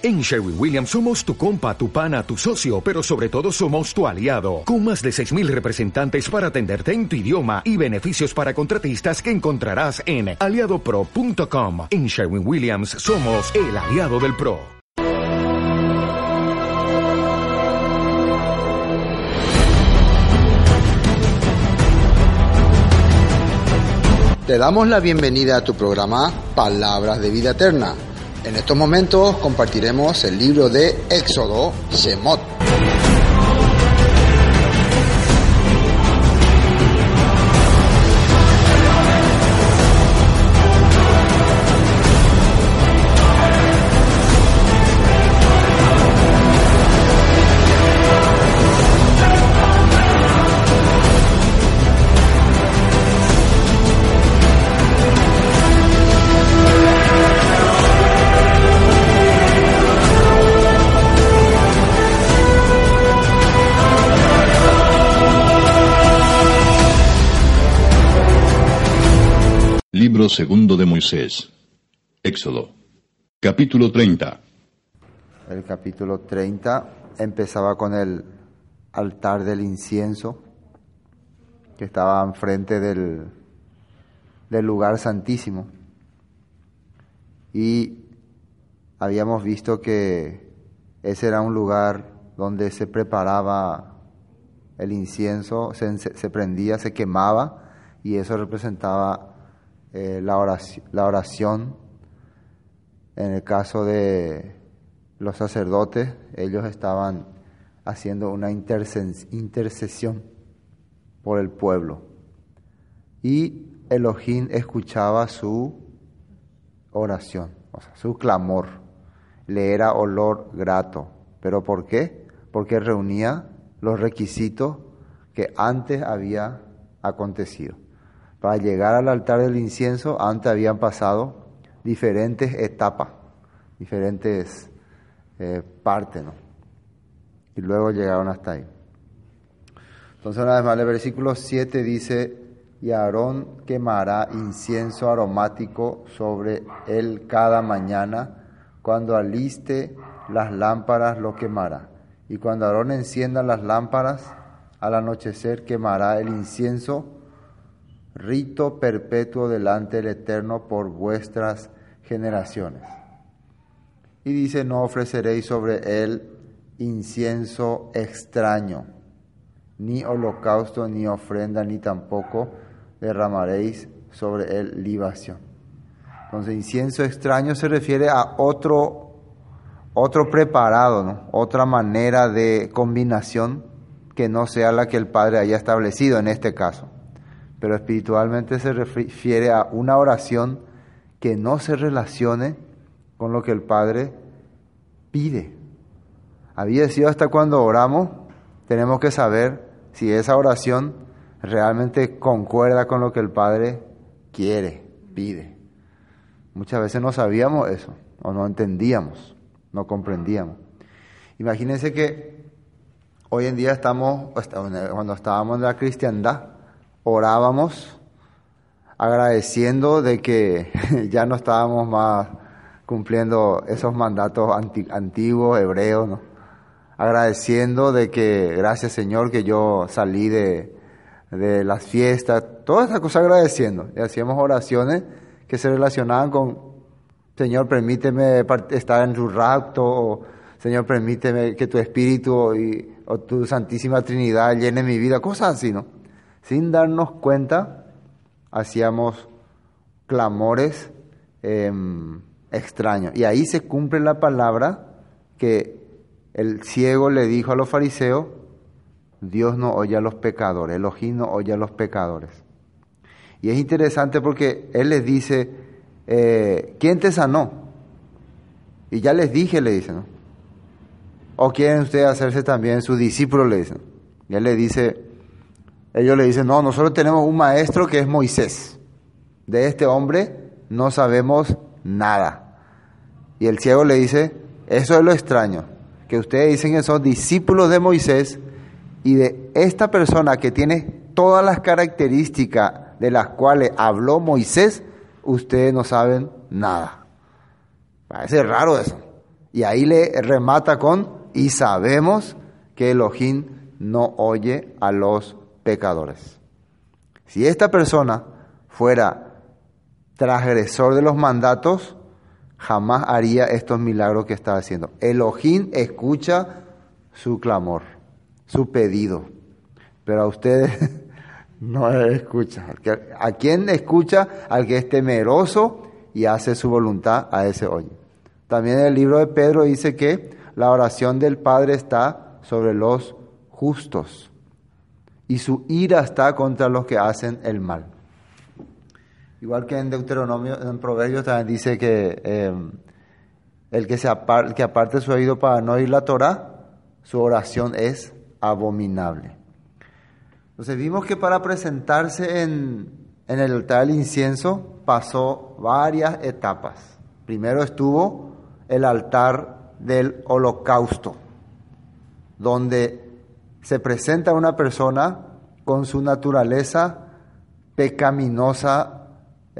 En Sherwin Williams somos tu compa, tu pana, tu socio, pero sobre todo somos tu aliado, con más de 6.000 representantes para atenderte en tu idioma y beneficios para contratistas que encontrarás en aliadopro.com. En Sherwin Williams somos el aliado del PRO. Te damos la bienvenida a tu programa Palabras de Vida Eterna en estos momentos compartiremos el libro de Éxodo, Shemot. Segundo de Moisés. Éxodo. Capítulo 30. El capítulo 30 empezaba con el altar del incienso que estaba enfrente del, del lugar santísimo. Y habíamos visto que ese era un lugar donde se preparaba el incienso, se prendía, se quemaba y eso representaba eh, la, oración, la oración. En el caso de los sacerdotes, ellos estaban haciendo una intercesión por el pueblo. Y Elohim escuchaba su oración, o sea, su clamor. Le era olor grato. ¿Pero por qué? Porque reunía los requisitos que antes había acontecido para llegar al altar del incienso, antes habían pasado diferentes etapas, diferentes eh, partes, ¿no? Y luego llegaron hasta ahí. Entonces, una vez más, el versículo 7 dice, y Aarón quemará incienso aromático sobre él cada mañana, cuando aliste las lámparas lo quemará. Y cuando Aarón encienda las lámparas, al anochecer quemará el incienso rito perpetuo delante del Eterno por vuestras generaciones. Y dice, no ofreceréis sobre él incienso extraño, ni holocausto, ni ofrenda, ni tampoco derramaréis sobre él libación. Entonces, incienso extraño se refiere a otro, otro preparado, ¿no? otra manera de combinación que no sea la que el Padre haya establecido en este caso pero espiritualmente se refiere a una oración que no se relacione con lo que el Padre pide. Había sido hasta cuando oramos, tenemos que saber si esa oración realmente concuerda con lo que el Padre quiere, pide. Muchas veces no sabíamos eso, o no entendíamos, no comprendíamos. Imagínense que hoy en día estamos, cuando estábamos en la cristiandad, orábamos agradeciendo de que ya no estábamos más cumpliendo esos mandatos antiguos, hebreos, agradeciendo de que, gracias Señor, que yo salí de, de las fiestas, todas esas cosas agradeciendo. Y hacíamos oraciones que se relacionaban con, Señor, permíteme estar en tu rapto, o Señor, permíteme que tu Espíritu y, o tu Santísima Trinidad llene mi vida, cosas así, ¿no? Sin darnos cuenta, hacíamos clamores em, extraños. Y ahí se cumple la palabra que el ciego le dijo a los fariseos, Dios no oye a los pecadores, Elohim no oye a los pecadores. Y es interesante porque Él les dice, eh, ¿quién te sanó? Y ya les dije, le dicen, ¿no? ¿O quieren ustedes hacerse también su discípulo? Le dicen. Y Él le dice, ellos le dicen, no, nosotros tenemos un maestro que es Moisés. De este hombre no sabemos nada. Y el ciego le dice, eso es lo extraño, que ustedes dicen que son discípulos de Moisés y de esta persona que tiene todas las características de las cuales habló Moisés, ustedes no saben nada. Parece raro eso. Y ahí le remata con, y sabemos que Elohim no oye a los pecadores. Si esta persona fuera transgresor de los mandatos, jamás haría estos milagros que está haciendo. Elohim escucha su clamor, su pedido, pero a ustedes no escucha. ¿A quién escucha? Al que es temeroso y hace su voluntad, a ese oye. También el libro de Pedro dice que la oración del Padre está sobre los justos y su ira está contra los que hacen el mal. Igual que en Deuteronomio, en Proverbios también dice que eh, el que, se aparte su oído para no oír la Torah, su oración es abominable. Entonces vimos que para presentarse en, en el altar del incienso pasó varias etapas. Primero estuvo el altar del holocausto, donde se presenta una persona con su naturaleza pecaminosa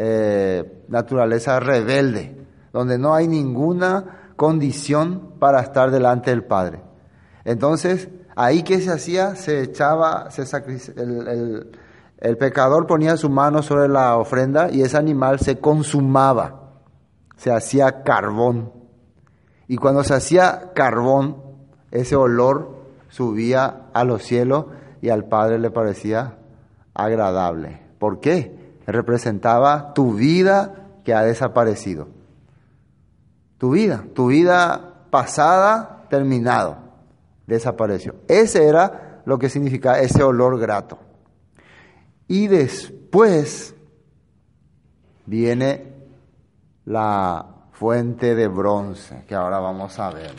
eh, naturaleza rebelde, donde no hay ninguna condición para estar delante del Padre. Entonces, ahí que se hacía, se echaba, se el, el pecador ponía su mano sobre la ofrenda y ese animal se consumaba, se hacía carbón. Y cuando se hacía carbón, ese olor subía a los cielos y al Padre le parecía agradable. ¿Por qué? representaba tu vida que ha desaparecido. Tu vida, tu vida pasada, terminado, desapareció. Ese era lo que significaba ese olor grato. Y después viene la fuente de bronce, que ahora vamos a ver.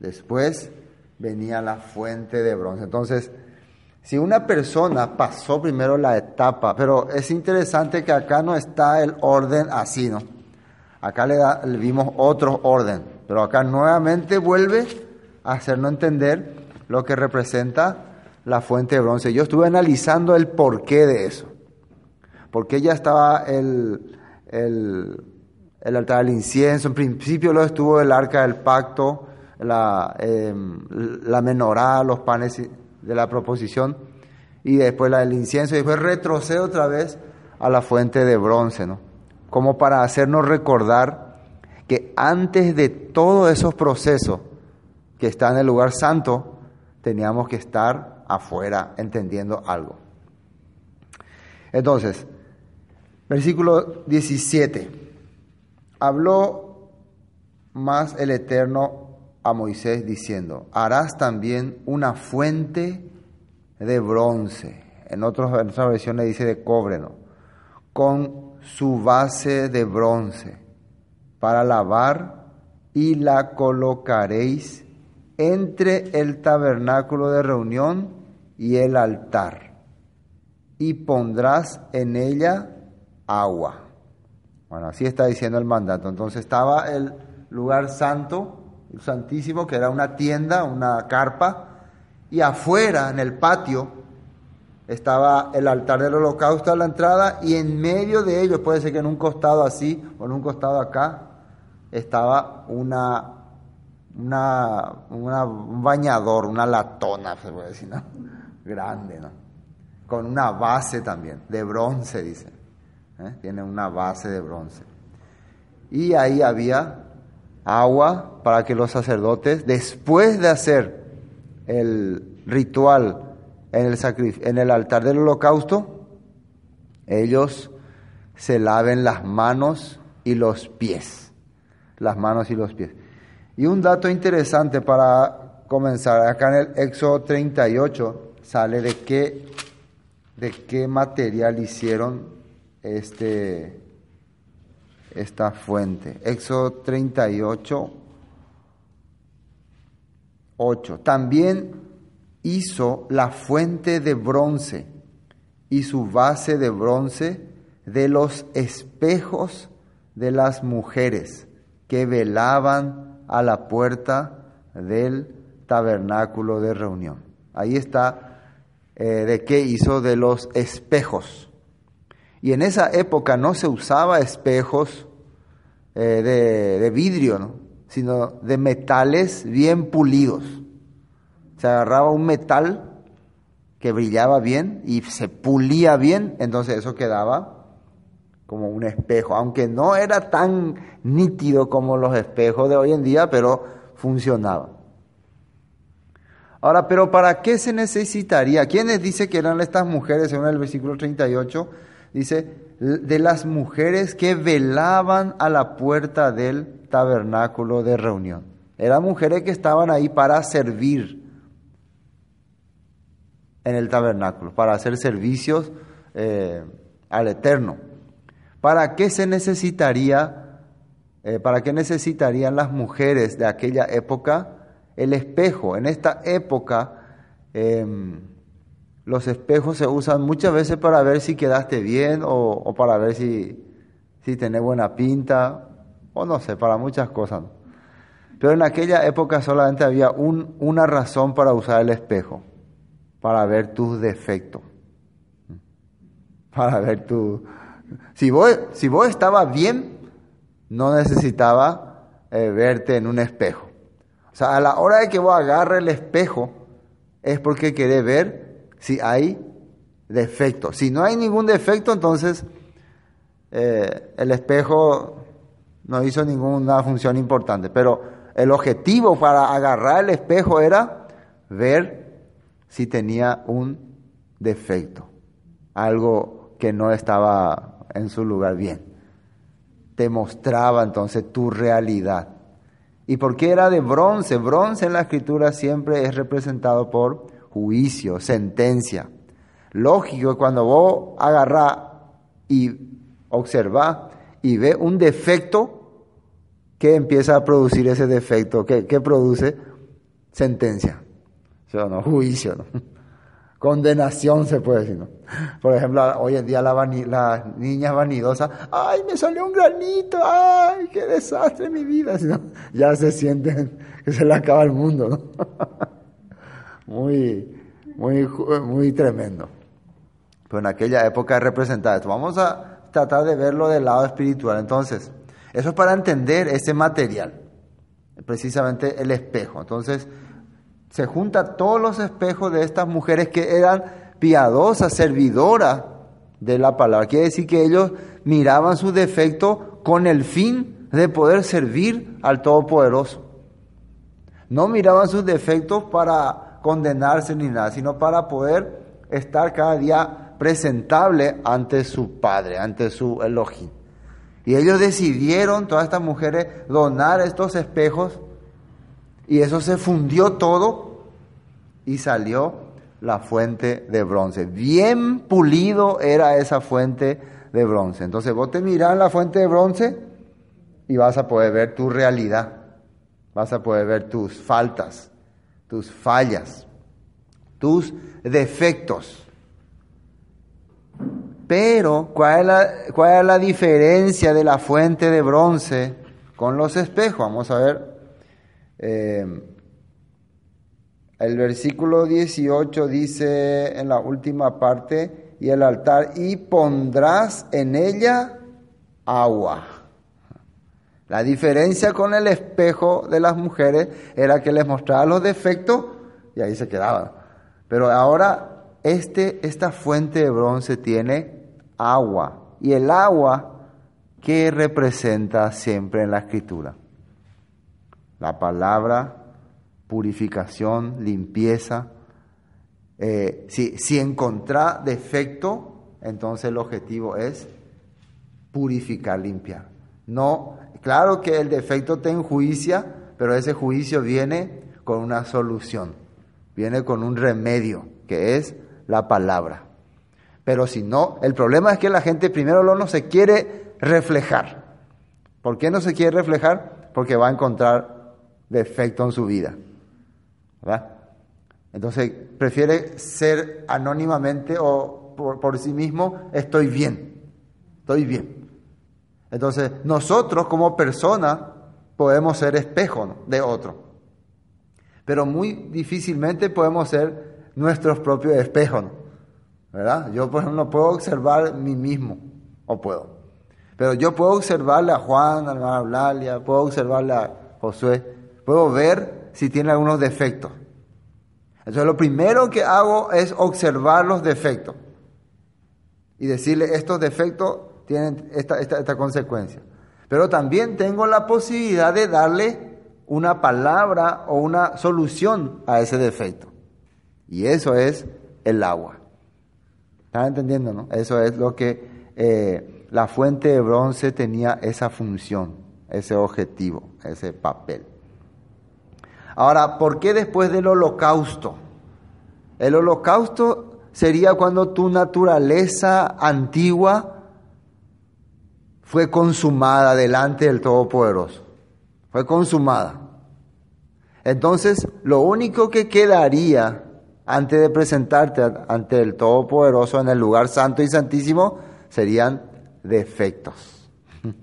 Después venía la fuente de bronce. Entonces, si una persona pasó primero la etapa, pero es interesante que acá no está el orden así, ¿no? Acá le, vimos otro orden, pero acá nuevamente vuelve a hacernos entender lo que representa la fuente de bronce. Yo estuve analizando el porqué de eso. Porque ya estaba el, el, el altar del incienso, en principio lo estuvo el arca del pacto, la, eh, la menorá, los panes de la proposición y después la del incienso y después retrocede otra vez a la fuente de bronce, ¿no? Como para hacernos recordar que antes de todos esos procesos que están en el lugar santo, teníamos que estar afuera entendiendo algo. Entonces, versículo 17. Habló más el Eterno a Moisés diciendo, harás también una fuente de bronce, en, otras, en otras versiones dice de cobre, ¿no? con su base de bronce para lavar y la colocaréis entre el tabernáculo de reunión y el altar y pondrás en ella agua. Bueno, así está diciendo el mandato. Entonces estaba el lugar santo el Santísimo, que era una tienda, una carpa, y afuera, en el patio, estaba el altar del holocausto a la entrada, y en medio de ellos, puede ser que en un costado así, o en un costado acá, estaba una, una, un bañador, una latona, se puede decir, ¿no? Grande, ¿no? Con una base también, de bronce, dice. ¿eh? Tiene una base de bronce. Y ahí había agua para que los sacerdotes, después de hacer el ritual en el, en el altar del holocausto, ellos se laven las manos y los pies. Las manos y los pies. Y un dato interesante para comenzar, acá en el Éxodo 38 sale de qué, de qué material hicieron este, esta fuente. Éxodo 38, 8. También hizo la fuente de bronce y su base de bronce de los espejos de las mujeres que velaban a la puerta del tabernáculo de reunión. Ahí está eh, de qué hizo de los espejos. Y en esa época no se usaba espejos eh, de, vidrio, ¿no? sino de metales bien pulidos. Se agarraba un metal que brillaba bien y se pulía bien, entonces eso quedaba como un espejo, aunque no era tan nítido como los espejos de hoy en día, pero funcionaba. Ahora, pero ¿para qué se necesitaría? ¿Quiénes dice que eran estas mujeres, según el versículo 38? Dice, de las mujeres que velaban a la puerta del tabernáculo de reunión. Eran mujeres que estaban ahí para servir en el tabernáculo, para hacer servicios eh, al Eterno. ¿Para qué se necesitaría, eh, para qué necesitarían las mujeres de aquella época el espejo? En esta época em, los espejos se usan muchas veces para ver si quedaste bien o, para ver si, si tenés buena pinta, o no sé, para muchas cosas. Pero en aquella época solamente había un, una razón para usar el espejo para ver tus defectos. Para ver tu... Si vos, si vos estabas bien, no necesitaba eh, verte en un espejo. O sea, a la hora de que vos agarres el espejo, es porque querés ver si hay defecto. Si no hay ningún defecto, entonces eh, el espejo no hizo ninguna función importante. Pero el objetivo para agarrar el espejo era ver si tenía un defecto, algo que no estaba en su lugar bien. Te mostraba entonces tu realidad. ¿Y por qué era de bronce? Bronce en la escritura siempre es representado por juicio, sentencia. Lógico, cuando vos agarrás y observás y ve un defecto, ¿qué empieza a producir ese defecto? ¿Qué, qué produce? Sentencia no? Juicio, ¿no? Condenación se puede decir, ¿no? Por ejemplo, hoy en día la las niñas vanidosas, ¡ay, me salió un granito! ¡Ay, qué desastre mi vida! Ya se sienten que se le acaba el mundo, ¿no? Muy, muy, muy tremendo. Pero en aquella época representaba esto. Vamos a tratar de verlo del lado espiritual. Entonces, eso es para entender ese material, precisamente el espejo. Entonces, se junta todos los espejos de estas mujeres que eran piadosas, servidoras de la palabra. Quiere decir que ellos miraban sus defectos con el fin de poder servir al Todopoderoso. No miraban sus defectos para condenarse ni nada, sino para poder estar cada día presentable ante su Padre, ante su Elohim. Y ellos decidieron, todas estas mujeres, donar estos espejos y eso se fundió todo y salió la fuente de bronce. Bien pulido era esa fuente de bronce. Entonces vos te mirás la fuente de bronce y vas a poder ver tu realidad. Vas a poder ver tus faltas, tus fallas, tus defectos. Pero, ¿cuál es, la, ¿cuál es la diferencia de la fuente de bronce con los espejos? Vamos a ver eh, el versículo 18 dice en la última parte, y el altar, y pondrás en ella agua. La diferencia con el espejo de las mujeres era que les mostraba los defectos y ahí se quedaban. Pero ahora este, esta fuente de bronce tiene agua. Y el agua, ¿qué representa siempre en la escritura? la palabra, purificación, limpieza. Eh, si, si defecto, entonces el objetivo es purificar, limpiar. No, claro que el defecto te enjuicia, pero ese juicio viene con una solución, viene con un remedio, que es la palabra. Pero si no, el problema es que la gente primero no se quiere reflejar. ¿Por qué no se quiere reflejar? Porque va a encontrar defecto en su vida. ¿verdad? Entonces prefiere ser anónimamente o por, sí mismo, estoy bien, estoy bien. Entonces nosotros como personas podemos ser espejo de otro, pero muy difícilmente podemos ser nuestros propios espejos. ¿verdad? Yo por ejemplo no puedo observar mí mismo, o puedo. Pero yo puedo observarle a Juan, a la Blalia, puedo observarle a Josué, puedo ver si tiene algunos defectos. Entonces lo primero que hago es observar los defectos y decirle estos defectos tienen esta, esta, consecuencia. Pero también tengo la posibilidad de darle una palabra o una solución a ese defecto. Y eso es el agua. ¿Están entendiendo, no? Eso es lo que eh, la fuente de bronce tenía esa función, ese objetivo, ese papel. Ahora, ¿por qué después del holocausto? El holocausto sería cuando tu naturaleza antigua fue consumada delante del Todopoderoso. Fue consumada. Entonces, lo único que quedaría antes de presentarte ante el Todopoderoso en el lugar santo y santísimo serían defectos.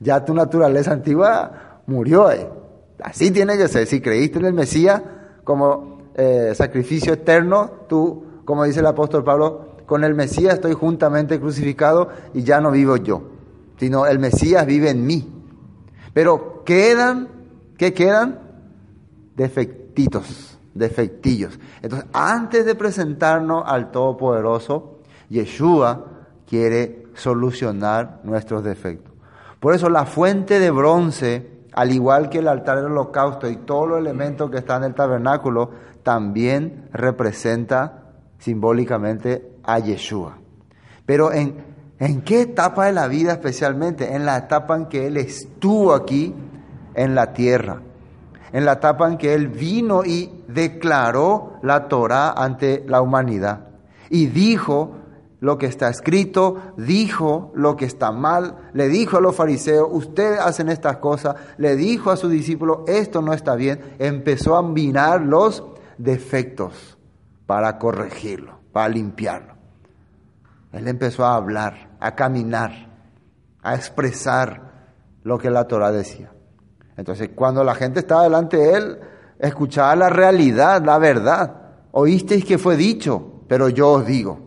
Ya tu naturaleza antigua murió ahí. Así tiene que ser. Si creíste en el Mesías como eh, sacrificio eterno, tú, como dice el apóstol Pablo, con el Mesías estoy juntamente crucificado y ya no vivo yo, sino el Mesías vive en mí. Pero quedan, ¿qué quedan? Defectitos, defectillos. Entonces, antes de presentarnos al Todopoderoso, Yeshua quiere solucionar nuestros defectos. Por eso la fuente de bronce, al igual que el altar del holocausto y todos los elementos que están en el tabernáculo, también representa simbólicamente a Yeshua. Pero en, ¿en qué etapa de la vida especialmente? En la etapa en que Él estuvo aquí en la tierra. En la etapa en que Él vino y declaró la Torah ante la humanidad. Y dijo lo que está escrito, dijo lo que está mal, le dijo a los fariseos, ustedes hacen estas cosas, le dijo a sus discípulos, esto no está bien, empezó a mirar los defectos para corregirlo, para limpiarlo. Él empezó a hablar, a caminar, a expresar lo que la Torah decía. Entonces, cuando la gente estaba delante de él, escuchaba la realidad, la verdad. Oísteis que fue dicho, pero yo os digo.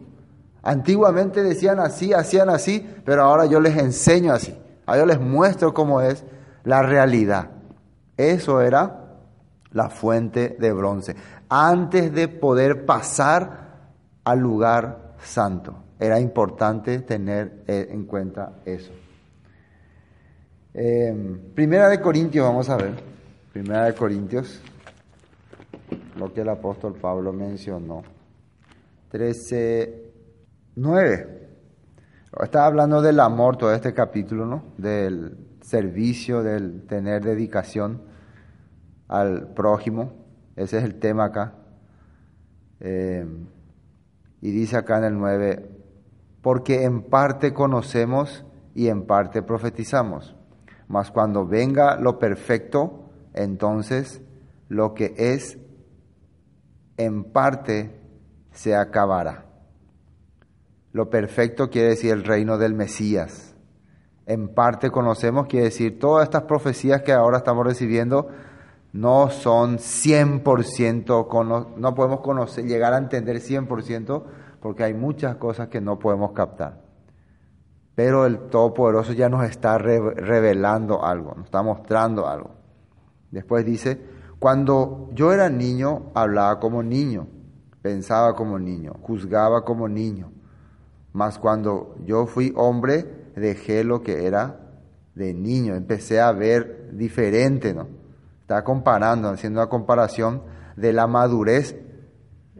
Antiguamente decían así, hacían así, pero ahora yo les enseño así. Ahora yo les muestro cómo es la realidad. Eso era la fuente de bronce. Antes de poder pasar al lugar santo. Era importante tener eh, en cuenta eso. Eh, primera de Corintios, vamos a ver. Primera de Corintios, lo que el apóstol Pablo mencionó. 13, 9. Está hablando del amor todo este capítulo, ¿no? Del servicio, del tener dedicación al prójimo. Ese es el tema acá. Eh, y dice acá en el 9, porque en parte conocemos y en parte profetizamos. Mas cuando venga lo perfecto, entonces lo que es en parte se acabará. Lo perfecto quiere decir el reino del Mesías. En parte conocemos, quiere decir todas estas profecías que ahora estamos recibiendo no son 100%, no podemos conocer, llegar a entender 100% porque hay muchas cosas que no podemos captar. Pero el Todopoderoso ya nos está revelando algo, nos está mostrando algo. Después dice, cuando yo era niño, hablaba como niño, pensaba como niño, juzgaba como niño. Mas cuando yo fui hombre, dejé lo que era de niño, empecé a ver diferente, ¿no? Está comparando, haciendo una comparación de la madurez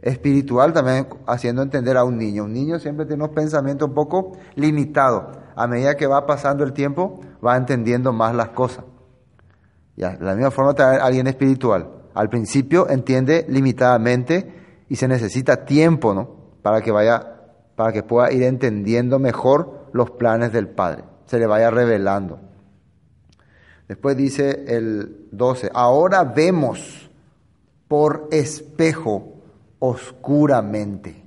espiritual, también haciendo entender a un niño. Un niño siempre tiene unos pensamientos un poco limitados. A medida que va pasando el tiempo, va entendiendo más las cosas. Ya, de la misma forma, alguien espiritual. Al principio entiende limitadamente y se necesita tiempo, ¿no? Para que vaya, para que pueda ir entendiendo mejor los planes del Padre. Se le vaya revelando. Después dice el 12, ahora vemos por espejo oscuramente.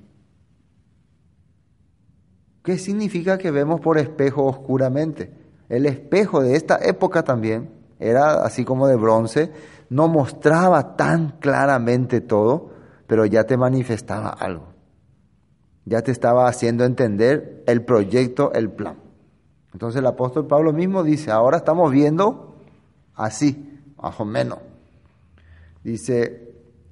¿Qué significa que vemos por espejo oscuramente? El espejo de esta época también era así como de bronce, no mostraba tan claramente todo, pero ya te manifestaba algo. Ya te estaba haciendo entender el proyecto, el plan. Entonces el apóstol Pablo mismo dice, ahora estamos viendo así, más o menos. Dice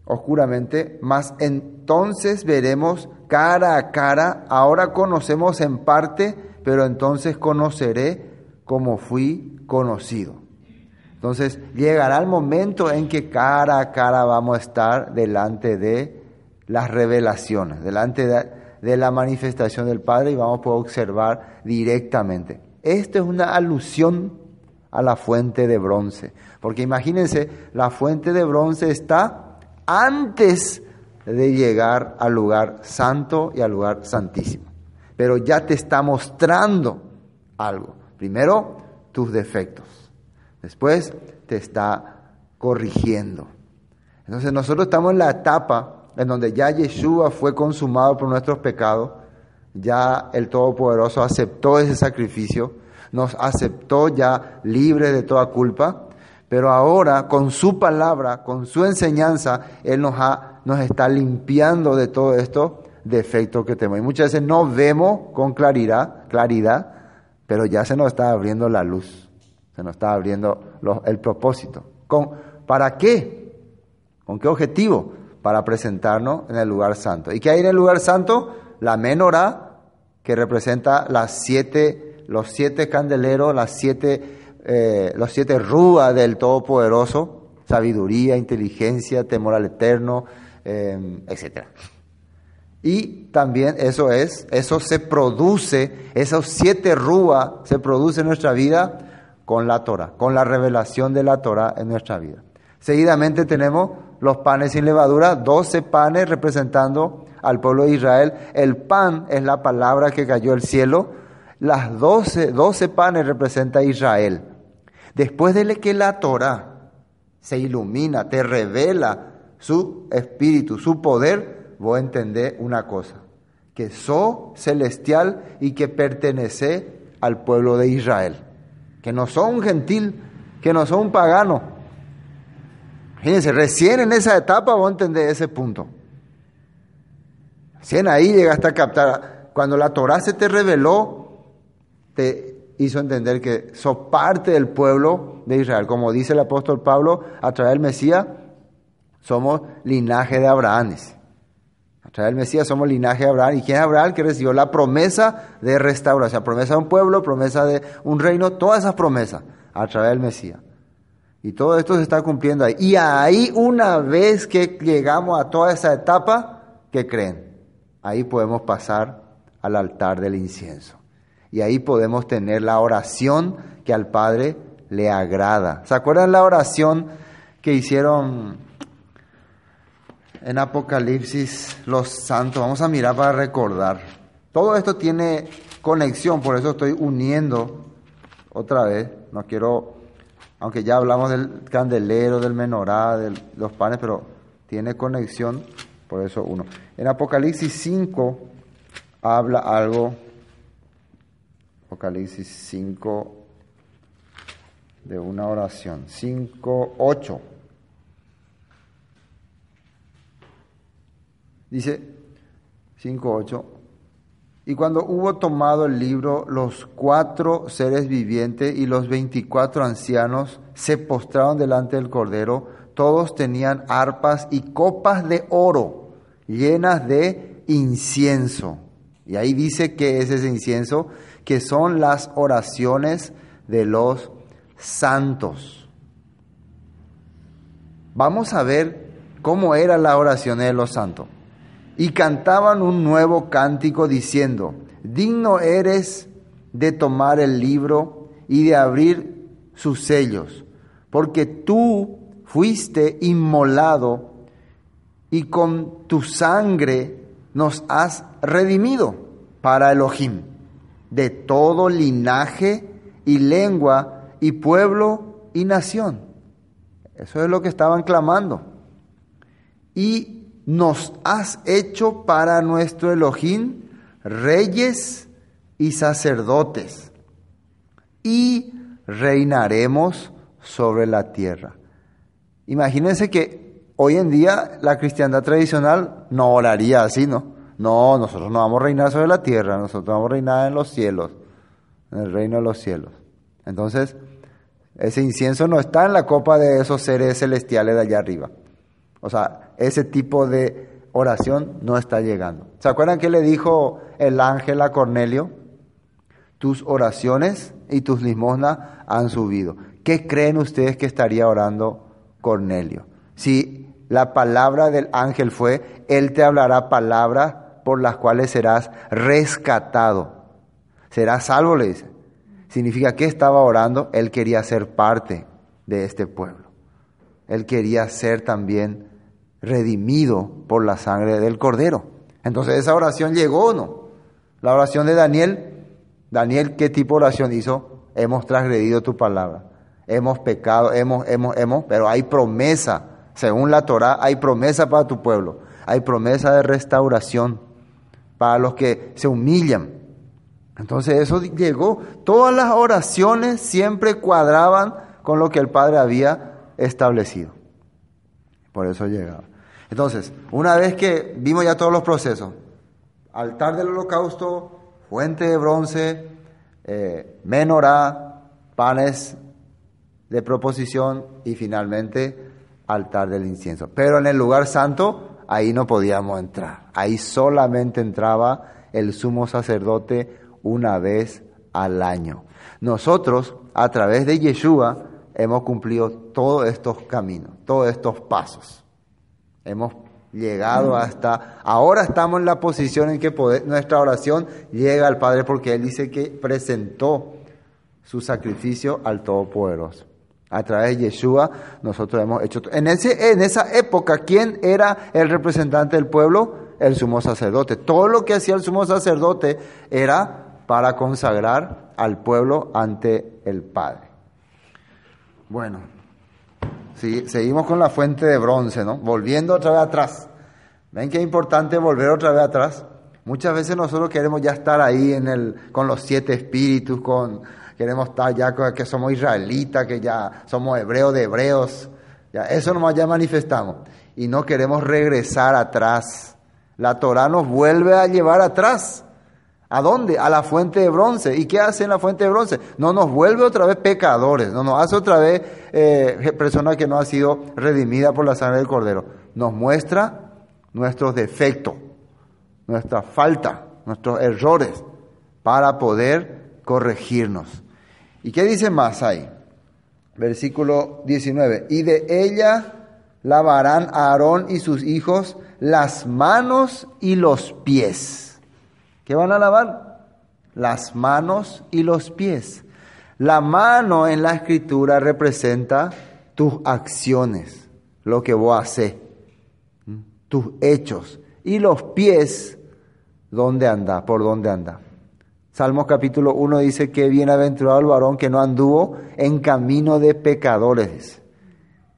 oscuramente, mas entonces veremos cara a cara, ahora conocemos en parte, pero entonces conoceré como fui conocido. Entonces llegará el momento en que cara a cara vamos a estar delante de las revelaciones, delante de, la manifestación del Padre y vamos a poder observar directamente. Esto es una alusión a la fuente de bronce, porque imagínense, la fuente de bronce está antes de llegar al lugar santo y al lugar santísimo, pero ya te está mostrando algo. Primero, tus defectos. Después, te está corrigiendo. Entonces nosotros estamos en la etapa en donde ya Yeshua fue consumado por nuestros pecados, ya el Todopoderoso aceptó ese sacrificio, nos aceptó ya libres de toda culpa, pero ahora con su palabra, con su enseñanza, Él nos, ha, nos está limpiando de todo esto defectos que tenemos. Y muchas veces no vemos con claridad, claridad, pero ya se nos está abriendo la luz, se nos está abriendo el propósito. ¿Con, ¿Para qué? ¿Con qué objetivo? Para presentarnos en el lugar santo. ¿Y qué hay en el lugar santo? La menorá, que representa las siete, los siete candeleros, las siete, eh, los siete rúas del Todopoderoso, sabiduría, inteligencia, temor al Eterno, eh, etcétera. Y también eso es, eso se produce, esos siete rúas se produce en nuestra vida con la Torah, con la revelación de la Torah en nuestra vida. Seguidamente tenemos los panes sin levadura, doce panes representando al pueblo de Israel. El pan es la palabra que cayó del cielo. Las doce, doce panes representa a Israel. Después de que la Torah se ilumina, te revela su espíritu, su poder, voy a entender una cosa, que soy celestial y que pertenece al pueblo de Israel, que no soy un gentil, que no soy un pagano. Fíjense, recién en esa etapa voy a entender ese punto. Recién ahí llegaste a captar, cuando la Torah se te reveló, te hizo entender que sos parte del pueblo de Israel. Como dice el apóstol Pablo, a través del Mesías, somos linaje de Abraham. A través del Mesías somos linaje de Abraham. ¿Y quién es Abraham? Que recibió la promesa de restauración. Promesa de un pueblo, promesa de un reino, todas esas promesas a través del Mesías. Y todo esto se está cumpliendo ahí. Y ahí una vez que llegamos a toda esa etapa, ¿qué creen? Ahí podemos pasar al altar del incienso. Y ahí podemos tener la oración que al Padre le agrada. ¿Se acuerdan la oración que hicieron en Apocalipsis los santos. Vamos a mirar para recordar. Todo esto tiene conexión, por eso estoy uniendo otra vez. No quiero, aunque ya hablamos del candelero, del menorá, de los panes, pero tiene conexión, por eso uno. En Apocalipsis 5 habla algo, Apocalipsis 5 de una oración, 5, 8. Dice 5.8, y cuando hubo tomado el libro, los cuatro seres vivientes y los veinticuatro ancianos se postraron delante del Cordero, todos tenían arpas y copas de oro llenas de incienso. Y ahí dice que es ese incienso, que son las oraciones de los santos. Vamos a ver cómo era la oración de los santos y cantaban un nuevo cántico diciendo, digno eres de tomar el libro y de abrir sus sellos, porque tú fuiste inmolado y con tu sangre nos has redimido para Elohim, de todo linaje y lengua y pueblo y nación. Eso es lo que estaban clamando. Y nos has hecho para nuestro Elohim reyes y sacerdotes, y reinaremos sobre la tierra. Imagínense que hoy en día la cristiandad tradicional no oraría así, ¿no? No, nosotros no vamos a reinar sobre la tierra, nosotros vamos a reinar en los cielos, en el reino de los cielos. Entonces, Ese incienso no está en la copa de esos seres celestiales de allá arriba. O sea, ese tipo de oración no está llegando. ¿Se acuerdan que le dijo el ángel a Cornelio? Tus oraciones y tus limosnas han subido. ¿Qué creen ustedes que estaría orando Cornelio? Si la palabra del ángel fue, Él te hablará palabras por las cuales serás rescatado. Serás salvo, le dice. Significa que estaba orando, Él quería ser parte de este pueblo. Él quería ser también redimido por la sangre del cordero. Entonces esa oración llegó o no. La oración de Daniel, Daniel, ¿qué tipo de oración hizo? Hemos transgredido tu palabra, hemos pecado, hemos, hemos, hemos, pero hay promesa, según la Torah, hay promesa para tu pueblo, hay promesa de restauración para los que se humillan. Entonces eso llegó, todas las oraciones siempre cuadraban con lo que el Padre había establecido. Por eso llegaba. Entonces, una vez que vimos ya todos los procesos, altar del holocausto, fuente de bronce, eh, menorá, panes de proposición y finalmente altar del incienso. Pero en el lugar santo, ahí no podíamos entrar. Ahí solamente entraba el sumo sacerdote una vez al año. Nosotros, a través de Yeshua, hemos cumplido todos estos caminos, todos estos pasos. Hemos llegado hasta, ahora estamos en la posición en que nuestra oración llega al Padre porque Él dice que presentó su sacrificio al Todopoderoso. A través de Yeshua nosotros hemos hecho... En, ese, en esa época, ¿quién era el representante del pueblo? El sumo sacerdote. Todo lo que hacía el sumo sacerdote era para consagrar al pueblo ante el Padre. Bueno, seguimos con la fuente de bronce, ¿no? Volviendo otra vez atrás. ¿Ven qué importante volver otra vez atrás? Muchas veces nosotros queremos ya estar ahí en el, con los siete espíritus, con, queremos estar ya que somos israelitas, que ya somos hebreos de hebreos. Ya, eso nomás ya manifestamos. Y no queremos regresar atrás. La Torah nos vuelve a llevar atrás. ¿A dónde? A la fuente de bronce. ¿Y qué hace en la fuente de bronce? No nos vuelve otra vez pecadores, no nos hace otra vez eh, personas que no ha sido redimida por la sangre del cordero. Nos muestra nuestros defectos, nuestra falta, nuestros errores, para poder corregirnos. ¿Y qué dice más ahí? Versículo 19. Y de ella lavarán Aarón y sus hijos las manos y los pies ¿Qué van a lavar? Las manos y los pies. La mano en la escritura representa tus acciones, lo que vos haces, tus hechos. Y los pies, ¿dónde anda? ¿Por dónde anda? Salmos capítulo 1 dice que bienaventurado el varón que no anduvo en camino de pecadores,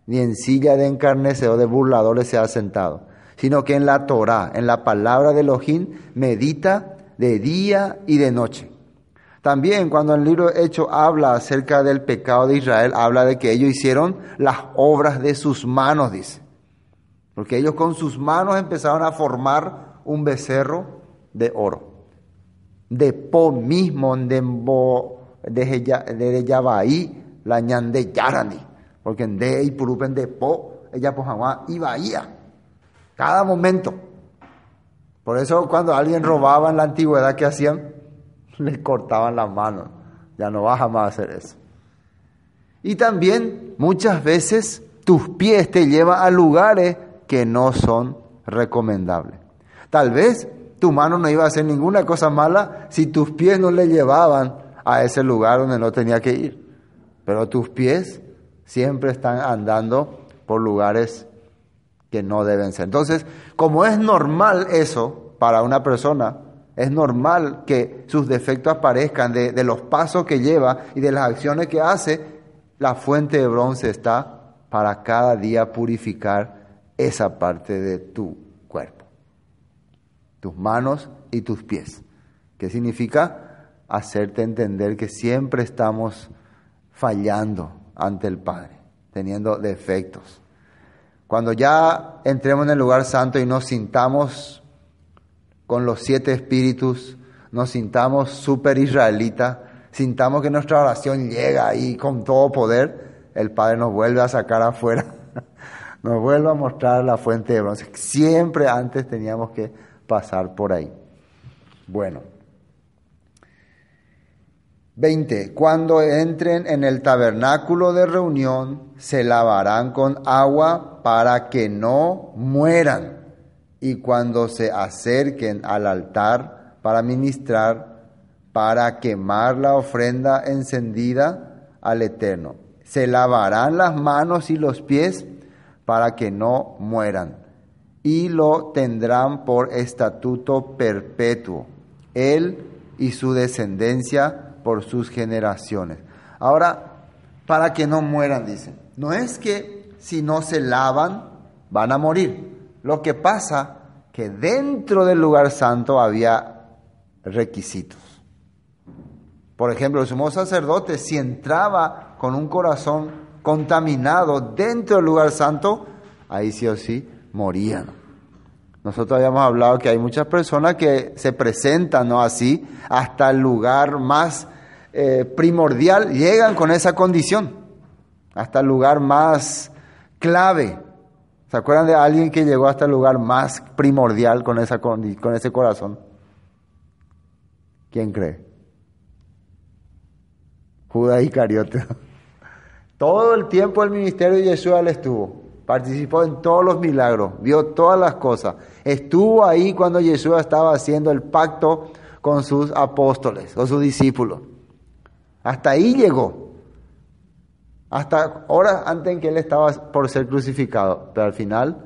ni en silla de encarnecedor de burladores se ha sentado, sino que en la Torah, en la palabra de Elohim, medita de día y de noche. También cuando el libro Hecho habla acerca del pecado de Israel, habla de que ellos hicieron las obras de sus manos, dice. Porque ellos con sus manos empezaron a formar un becerro de oro. De po mismo, de de Yabaí, la ñan de Yarani. Porque en de y purupen de po, ella pues y bahía. Cada momento. Por eso cuando alguien robaba en la antigüedad, ¿qué hacían? Le cortaban las manos. Ya no vas jamás a hacer eso. Y también muchas veces tus pies te llevan a lugares que no son recomendables. Tal vez tu mano no iba a hacer ninguna cosa mala si tus pies no le llevaban a ese lugar donde no tenía que ir. Pero tus pies siempre están andando por lugares que no deben ser. Entonces, como es normal eso para una persona, es normal que sus defectos aparezcan de, los pasos que lleva y de las acciones que hace, la fuente de bronce está para cada día purificar esa parte de tu tus manos y tus pies. ¿Qué significa? Hacerte entender que siempre estamos fallando ante el Padre, teniendo defectos. Cuando ya entremos en el lugar santo y nos sintamos con los siete espíritus, nos sintamos súper israelitas, sintamos que nuestra oración llega ahí con todo poder, el Padre nos vuelve a sacar afuera, nos vuelve a mostrar la fuente de bronce. Siempre antes teníamos que pasar por ahí. Bueno. 20. Cuando entren en el tabernáculo de reunión, se lavarán con agua para que no mueran. Y cuando se acerquen al altar para ministrar, para quemar la ofrenda encendida al Eterno, se lavarán las manos y los pies para que no mueran. Y lo tendrán por estatuto perpetuo, él y su descendencia por sus generaciones. Ahora, para que no mueran, dicen. No es que si no se lavan, van a morir. Lo que pasa que dentro del lugar santo había requisitos. Por ejemplo, el sumo sacerdote, si entraba con un corazón contaminado dentro del lugar santo, ahí sí o sí morían. Nosotros habíamos hablado que hay muchas personas que se presentan ¿no? así hasta el lugar más eh, primordial, llegan con esa condición, hasta el lugar más clave. ¿Se acuerdan de alguien que llegó hasta el lugar más primordial con, esa, con ese corazón? ¿Quién cree? Judas Iscariote. Todo el tiempo el ministerio de Jesús le estuvo. Participó en todos los milagros, vio todas las cosas. Estuvo ahí cuando Jesús estaba haciendo el pacto con sus apóstoles, con sus discípulos. Hasta ahí llegó. Hasta horas antes en que él estaba por ser crucificado, pero al final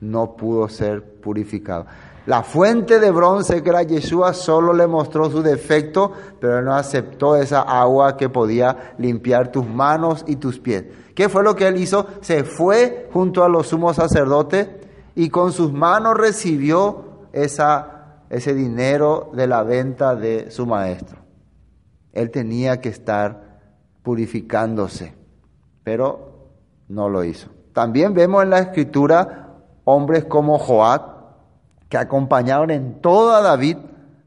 no pudo ser purificado. La fuente de bronce que era Yeshua solo le mostró su defecto, pero no aceptó esa agua que podía limpiar tus manos y tus pies. ¿Qué fue lo que él hizo? Se fue junto a los sumos sacerdotes y con sus manos recibió esa, ese dinero de la venta de su maestro. Él tenía que estar purificándose, pero no lo hizo. También vemos en la escritura hombres como Joab, que acompañaron en toda David,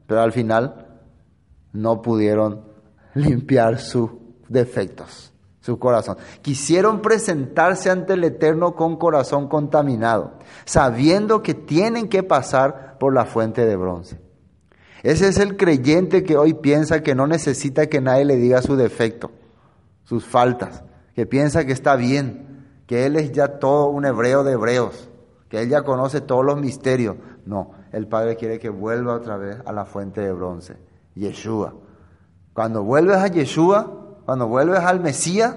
pero al final no pudieron limpiar sus defectos, su corazón. Quisieron presentarse ante el Eterno con corazón contaminado, sabiendo que tienen que pasar por la fuente de bronce. Ese es el creyente que hoy piensa que no necesita que nadie le diga su defecto, sus faltas, que piensa que está bien, que él es ya todo un hebreo de hebreos, que él ya conoce todos los misterios. No, el Padre quiere que vuelva otra vez a la fuente de bronce, Yeshua. Cuando vuelves a Yeshua, cuando vuelves al Mesías,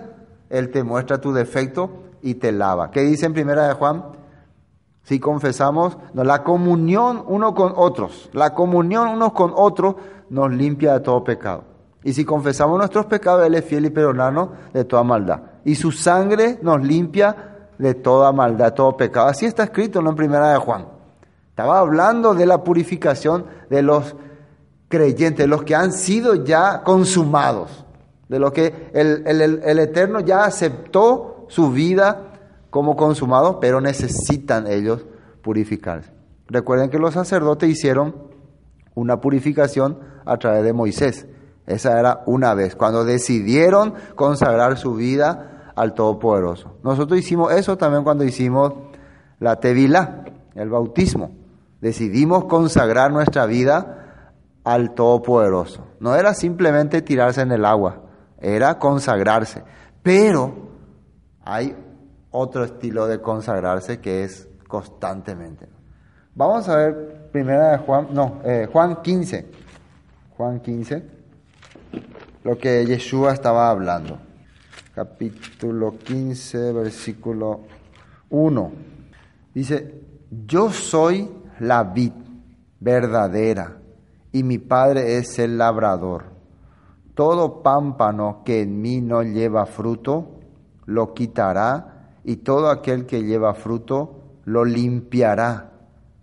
Él te muestra tu defecto y te lava. ¿Qué dice en primera de Juan? Si confesamos, la comunión uno con otros, la comunión unos con otros nos limpia de todo pecado. Y si confesamos nuestros pecados, Él es fiel y perdonano de toda maldad. Y su sangre nos limpia de toda maldad, todo pecado. Así está escrito en primera de Juan. Estaba hablando de la purificación de los creyentes, los que han sido ya consumados, de los que el, el Eterno ya aceptó su vida como consumados, pero necesitan ellos purificarse. Recuerden que los sacerdotes hicieron una purificación a través de Moisés. Esa era una vez, cuando decidieron consagrar su vida al Todopoderoso. Nosotros hicimos eso también cuando hicimos la Tevila, el bautismo. Decidimos consagrar nuestra vida al Todopoderoso. No era simplemente tirarse en el agua, era consagrarse. Pero hay otro estilo de consagrarse que es constantemente. Vamos a ver primera de Juan, no, eh, Juan 15, Juan 15, lo que Yeshua estaba hablando. Capítulo 15, versículo 1. Dice, yo soy la vid verdadera y mi padre es el labrador. Todo pámpano que en mí no lleva fruto, lo quitará y todo aquel que lleva fruto lo limpiará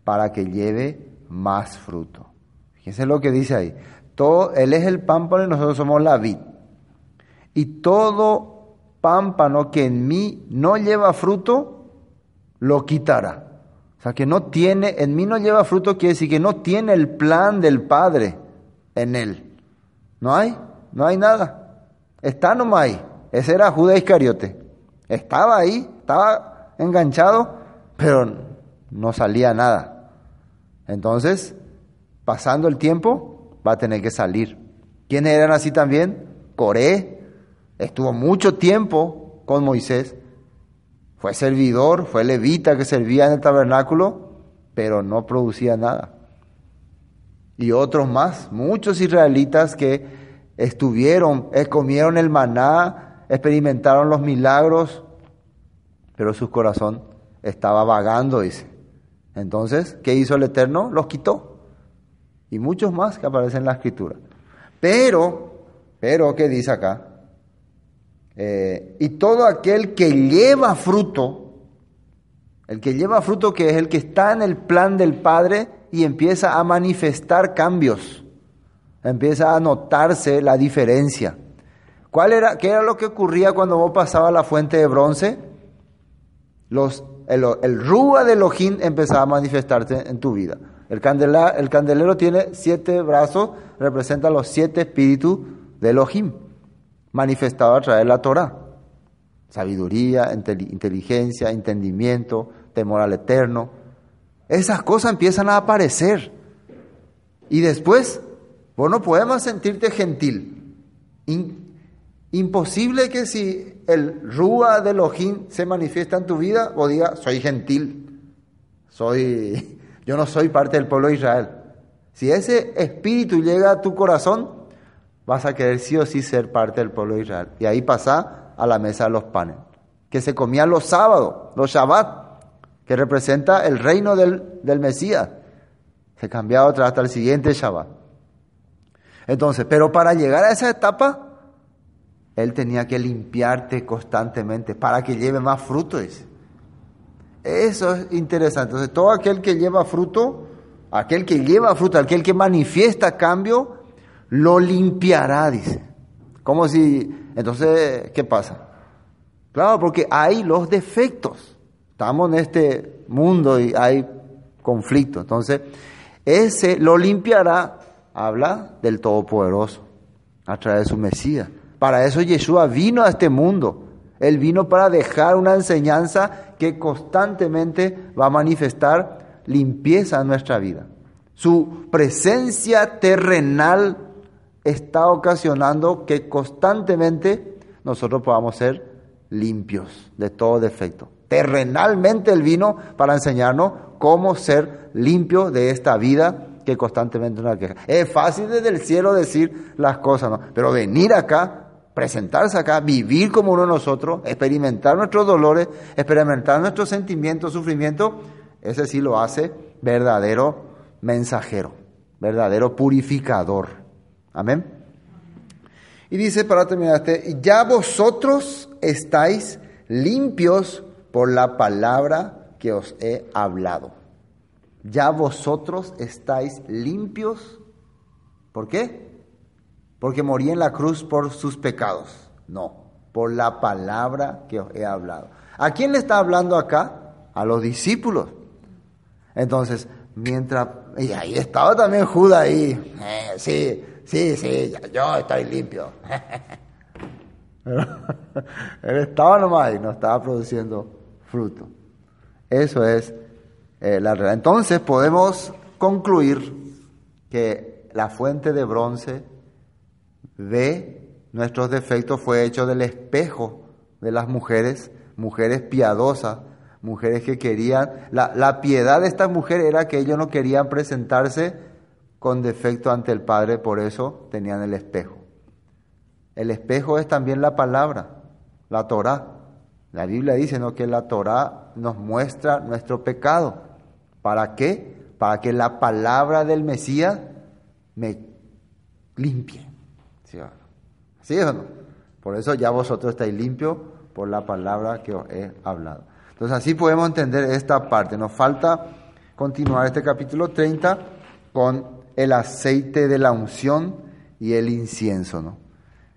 para que lleve más fruto. Fíjense lo que dice ahí. Todo, él es el pámpano y nosotros somos la vid. Y todo pámpano que en mí no lleva fruto, lo quitará. O sea, que no tiene, en mí no lleva fruto, quiere decir que no tiene el plan del Padre en él. ¿No hay? no hay nada. Está nomás ahí. Ese era Judas Iscariote. Estaba ahí, estaba enganchado, pero no salía nada. Entonces, pasando el tiempo, va a tener que salir. ¿Quiénes eran así también? Coré, estuvo mucho tiempo con Moisés, fue servidor, fue levita que servía en el tabernáculo, pero no producía nada. Y otros más, muchos israelitas que estuvieron, eh, comieron el maná, experimentaron los milagros, pero su corazón estaba vagando, dice. Entonces, ¿qué hizo el Eterno? Los quitó. Y muchos más que aparecen en la escritura. Pero, pero, ¿qué dice acá? Eh, y todo aquel que lleva fruto, el que lleva fruto que es el que está en el plan del Padre y empieza a manifestar cambios, empieza a notarse la diferencia. ¿Cuál era, ¿Qué era lo que ocurría cuando vos pasabas la fuente de bronce? Los, el, el rúa de Elohim empezaba a manifestarse en tu vida. El, el candelero tiene siete brazos, representa los siete espíritus de Elohim manifestado a través de la Torah. Sabiduría, inteligencia, entendimiento, temor al eterno. Esas cosas empiezan a aparecer. Y después, vos no podemos sentirte gentil. imposible que si el Rúa de Elohim se manifiesta en tu vida, vos digas, soy gentil. Soy, yo no soy parte del pueblo de Israel. Si ese espíritu llega a tu corazón, vas a querer sí o sí ser parte del pueblo de Israel. Y ahí pasa a la mesa de los panes, que se comían los sábados, los Shabbat, que representa el reino del, del Mesías. Se cambiaba otra hasta el siguiente Shabbat. Entonces, pero para llegar a esa etapa, él tenía que limpiarte constantemente para que lleve más fruto. Eso es interesante. Entonces, todo aquel que lleva fruto, aquel que lleva fruto, aquel que manifiesta cambio, lo limpiará, dice. Como si, entonces, ¿qué pasa? Claro, porque hay los defectos. Estamos en este mundo y hay conflicto. Entonces, ese lo limpiará, habla del Todopoderoso, a través de su Mesías. Para eso Yeshua vino a este mundo. Él vino para dejar una enseñanza que constantemente va a manifestar limpieza en nuestra vida. Su presencia terrenal está ocasionando que constantemente nosotros podamos ser limpios de todo defecto. Terrenalmente Él vino para enseñarnos cómo ser limpios de esta vida que constantemente nos queja. Es fácil desde el cielo decir las cosas, ¿no? Pero venir acá, presentarse acá, vivir como uno de nosotros, experimentar nuestros dolores, experimentar nuestros sentimientos, sufrimientos, ese sí lo hace verdadero mensajero, verdadero purificador. Amén. Y dice para terminar este, ya vosotros estáis limpios por la palabra que os he hablado. Ya vosotros estáis limpios. ¿Por qué? Porque morí en la cruz por sus pecados. No, por la palabra que os he hablado. ¿A quién le está hablando acá? A los discípulos. Entonces, mientras... Y ahí estaba también Judas ahí. Eh, sí, sí, sí, yo estoy limpio. Él estaba nomás y no estaba produciendo fruto. Eso es eh, la realidad. Entonces podemos concluir que la fuente de bronce de nuestros defectos fue hecho del espejo de las mujeres, mujeres piadosas, mujeres que querían, la, la piedad de estas mujeres era que ellos no querían presentarse con defecto ante el Padre, por eso tenían el espejo. El espejo es también la palabra, la Torah. La Biblia dice ¿no? que la Torah nos muestra nuestro pecado. ¿Para qué? Para que la palabra del Mesías me limpie. ¿Sí, ¿Sí o no? Por eso ya vosotros estáis limpios por la palabra que os he hablado. Entonces así podemos entender esta parte. Nos falta continuar este capítulo 30 con el aceite de la unción y el incienso, ¿no?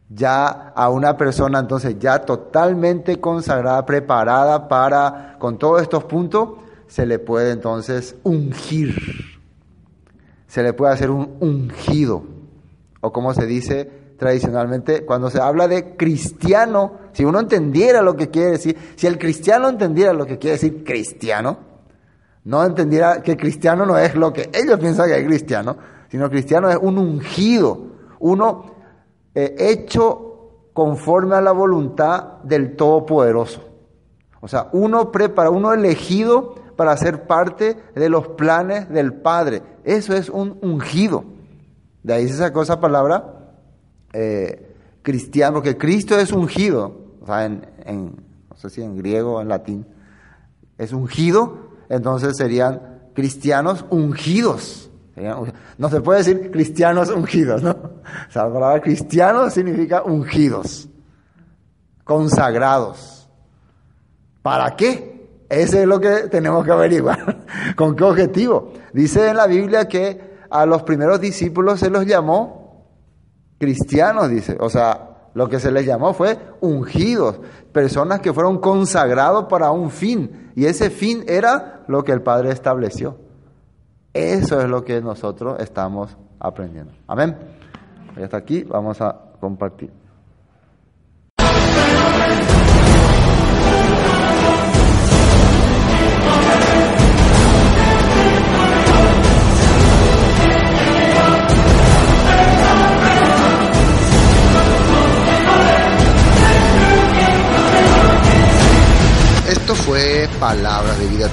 Ya a una persona entonces ya totalmente consagrada, preparada para, con todos estos puntos, se le puede entonces ungir. Se le puede hacer un ungido. O como se dice, tradicionalmente, cuando se habla de cristiano, si uno entendiera lo que quiere decir, si el cristiano entendiera lo que quiere decir cristiano, no entendiera que cristiano no es lo que ellos piensan que es cristiano, sino cristiano es un ungido, uno eh, hecho conforme a la voluntad del Todopoderoso. O sea, uno prepara, uno elegido para ser parte de los planes del Padre. Eso es un ungido. De ahí se sacó esa palabra eh, cristiano, porque Cristo es ungido, o sea, en, no sé si en griego o en latín, es ungido, entonces serían cristianos ungidos. no se puede decir cristianos ungidos, ¿no? O sea, la palabra cristiano significa ungidos, consagrados. ¿Para qué? Ese es lo que tenemos que averiguar. ¿Con qué objetivo? Dice en la Biblia que a los primeros discípulos se los llamó cristianos, dice. O sea, lo que se les llamó fue ungidos, personas que fueron consagrados para un fin. Y ese fin era lo que el Padre estableció. Eso es lo que nosotros estamos aprendiendo. Amén. Y hasta aquí vamos a compartir.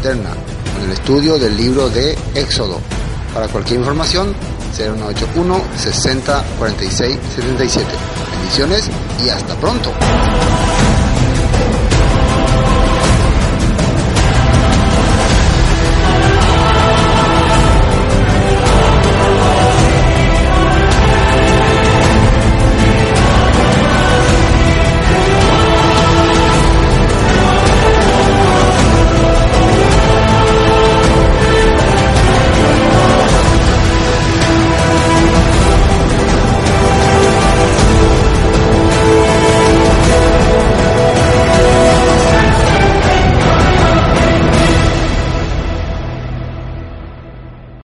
Eterna, en el estudio del libro de Éxodo. Para cualquier información, 0181 60 46 77. Bendiciones y hasta pronto.